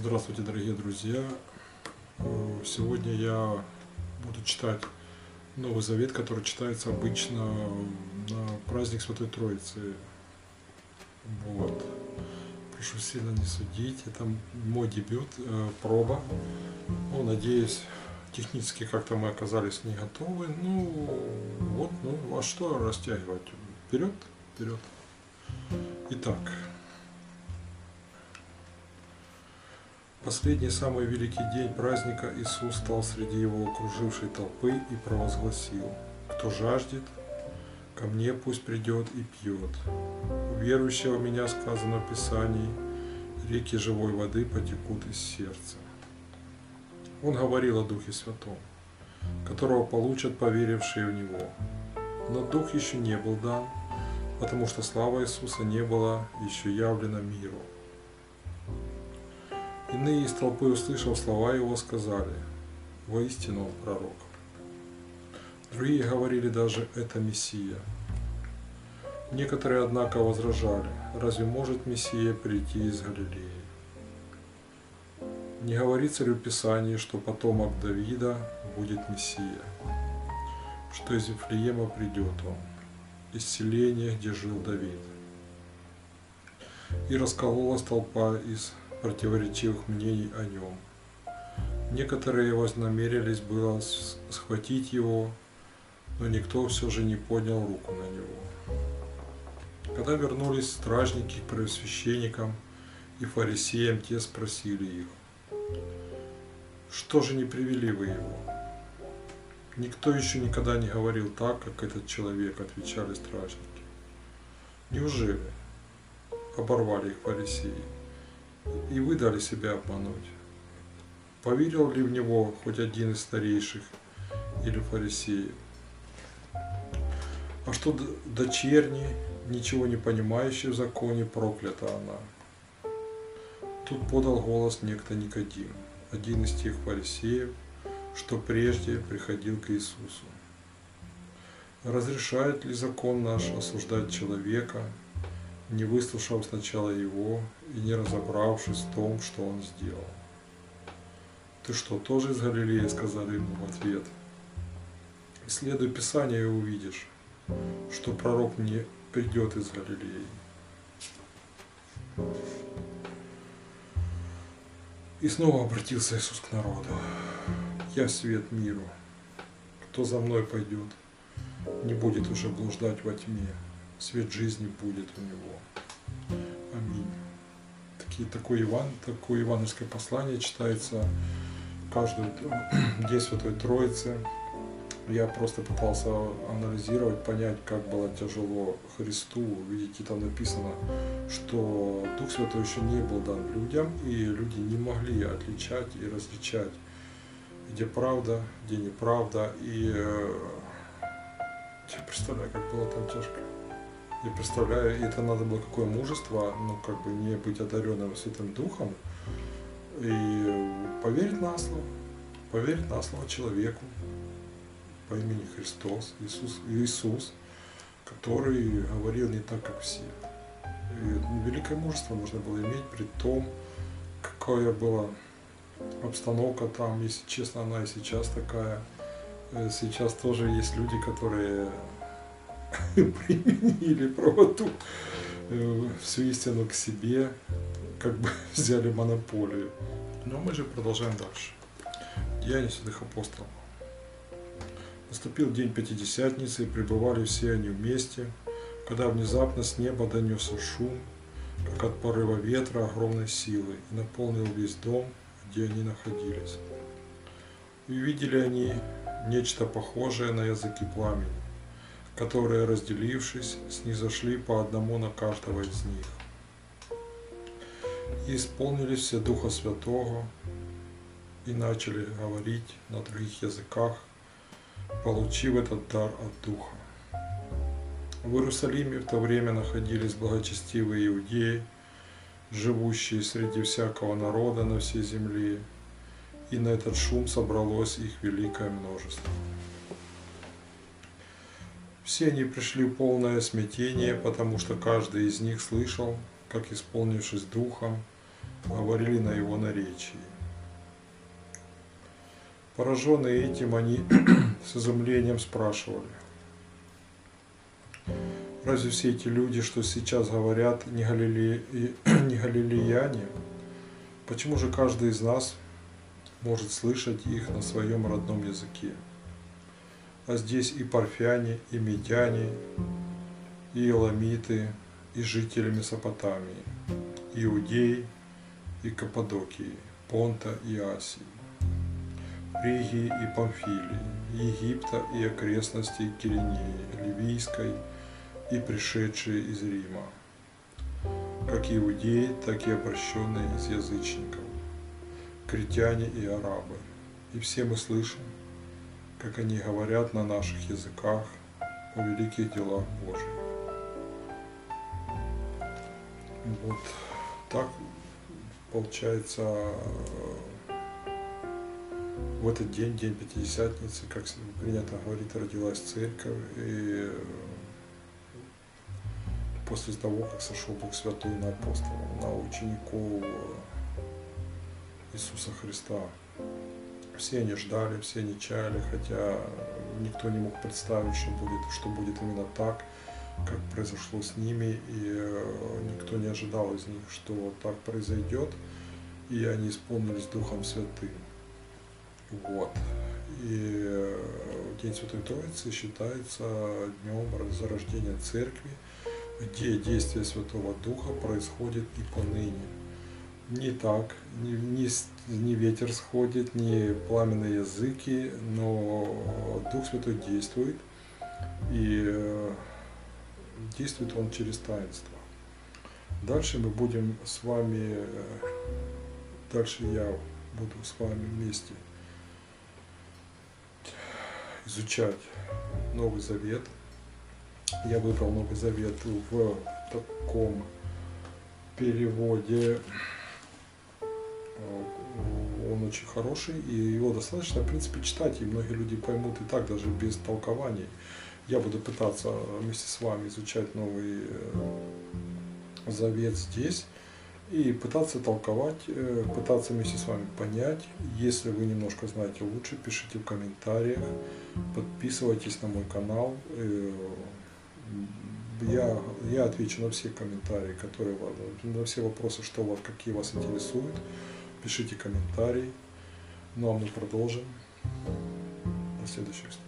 Здравствуйте, дорогие друзья! Э, Сегодня я буду читать Новый Завет, который читается обычно на праздник Святой Троицы. Вот. Прошу сильно не судить. Это мой дебют, э, проба. Ну, надеюсь, технически как-то мы оказались не готовы. Ну, вот, ну, а что растягивать? Вперед, вперед. Итак, последний самый великий день праздника Иисус стал среди его окружившей толпы и провозгласил, кто жаждет, ко мне пусть придет и пьет. У верующего в меня сказано в Писании, реки живой воды потекут из сердца. Он говорил о Духе Святом, которого получат поверившие в Него. Но Дух еще не был дан, потому что слава Иисуса не была еще явлена миру. Иные из толпы, услышав слова его, сказали, воистину он пророк. Другие говорили даже, это Мессия. Некоторые, однако, возражали, разве может Мессия прийти из Галилеи? Не говорится ли в Писании, что потомок Давида будет Мессия, что из Вифлеема придет он, из селения, где жил Давид? И раскололась толпа из противоречивых мнений о нем. Некоторые вознамерились было схватить его, но никто все же не поднял руку на него. Когда вернулись стражники к первосвященникам и фарисеям, те спросили их, что же не привели вы его? Никто еще никогда не говорил так, как этот человек, отвечали стражники. Неужели? Оборвали их фарисеи и вы дали себя обмануть. Поверил ли в него хоть один из старейших или фарисеев? А что дочерни, ничего не понимающие в законе, проклята она. Тут подал голос некто Никодим, один из тех фарисеев, что прежде приходил к Иисусу. Разрешает ли закон наш осуждать человека, не выслушав сначала его и не разобравшись в том, что он сделал. «Ты что, тоже из Галилеи?» – сказали ему в ответ. «Исследуй Писание и увидишь, что пророк не придет из Галилеи». И снова обратился Иисус к народу. «Я свет миру. Кто за мной пойдет, не будет уже блуждать во тьме, свет жизни будет у него. Аминь. Такие, такое, Иван, такое ивановское послание читается каждый день Святой Троицы. Я просто пытался анализировать, понять, как было тяжело Христу. Видите, там написано, что Дух Святой еще не был дан людям, и люди не могли отличать и различать, где правда, где неправда. И э, я представляю, как было там тяжко. Я представляю, это надо было какое мужество, ну, как бы не быть одаренным Святым Духом и поверить на слово, поверить на слово человеку по имени Христос, Иисус, Иисус, который говорил не так, как все. И великое мужество нужно было иметь при том, какая была обстановка там, если честно, она и сейчас такая. Э, сейчас тоже есть люди, которые применили правоту э, всю истину к себе, как бы взяли монополию. Но мы же продолжаем дальше. Деяния святых апостолов. Наступил день Пятидесятницы, и пребывали все они вместе, когда внезапно с неба донесся шум, как от порыва ветра огромной силы, и наполнил весь дом, где они находились. И увидели они нечто похожее на языки пламени, которые, разделившись, снизошли по одному на каждого из них. И исполнились все Духа Святого и начали говорить на других языках, получив этот дар от Духа. В Иерусалиме в то время находились благочестивые иудеи, живущие среди всякого народа на всей земле, и на этот шум собралось их великое множество. Все они пришли в полное смятение, потому что каждый из них слышал, как, исполнившись духом, говорили на его наречии. Пораженные этим, они с изумлением спрашивали, разве все эти люди, что сейчас говорят, не, галиле... не галилеяне? Почему же каждый из нас может слышать их на своем родном языке? А здесь и парфяне, и медяне, и эламиты, и жители Месопотамии, Иудеи и Каппадокии, Понта и Асии, Фригии и Памфилии, Египта и окрестностей Киринеи, Ливийской и пришедшие из Рима, как иудеи, так и обращенные из язычников, критяне и арабы. И все мы слышим, как они говорят на наших языках о великих делах Божьих. Вот так получается в этот день, день Пятидесятницы, как принято говорить, родилась церковь, и после того, как сошел Дух Святой на апостолов, на учеников Иисуса Христа. Все они ждали, все они чаяли, хотя никто не мог представить, что будет, что будет именно так, как произошло с ними, и э, никто не ожидал из них, что так произойдет, и они исполнились Духом Святым. Вот. И э, День Святой Троицы считается днем зарождения Церкви, где действие Святого Духа происходит и поныне. Не так, не, не, не ветер сходит, не пламенные языки, но Дух Святой действует, и э, действует Он через таинство. Дальше мы будем с вами, э, дальше я буду с вами вместе изучать Новый Завет. Я выбрал Новый Завет в таком переводе. Он очень хороший, и его достаточно, в принципе, читать, и многие люди поймут и так, даже без толкований. Я буду пытаться вместе с вами изучать Новый э, Завет здесь и пытаться толковать, э, пытаться вместе с вами понять. Если вы немножко знаете лучше, пишите в комментариях, подписывайтесь на мой канал. Э, я, я отвечу на все комментарии, которые на все вопросы, что вас, какие вас интересуют. Пишите комментарии. Ну а мы продолжим. До следующих встреч.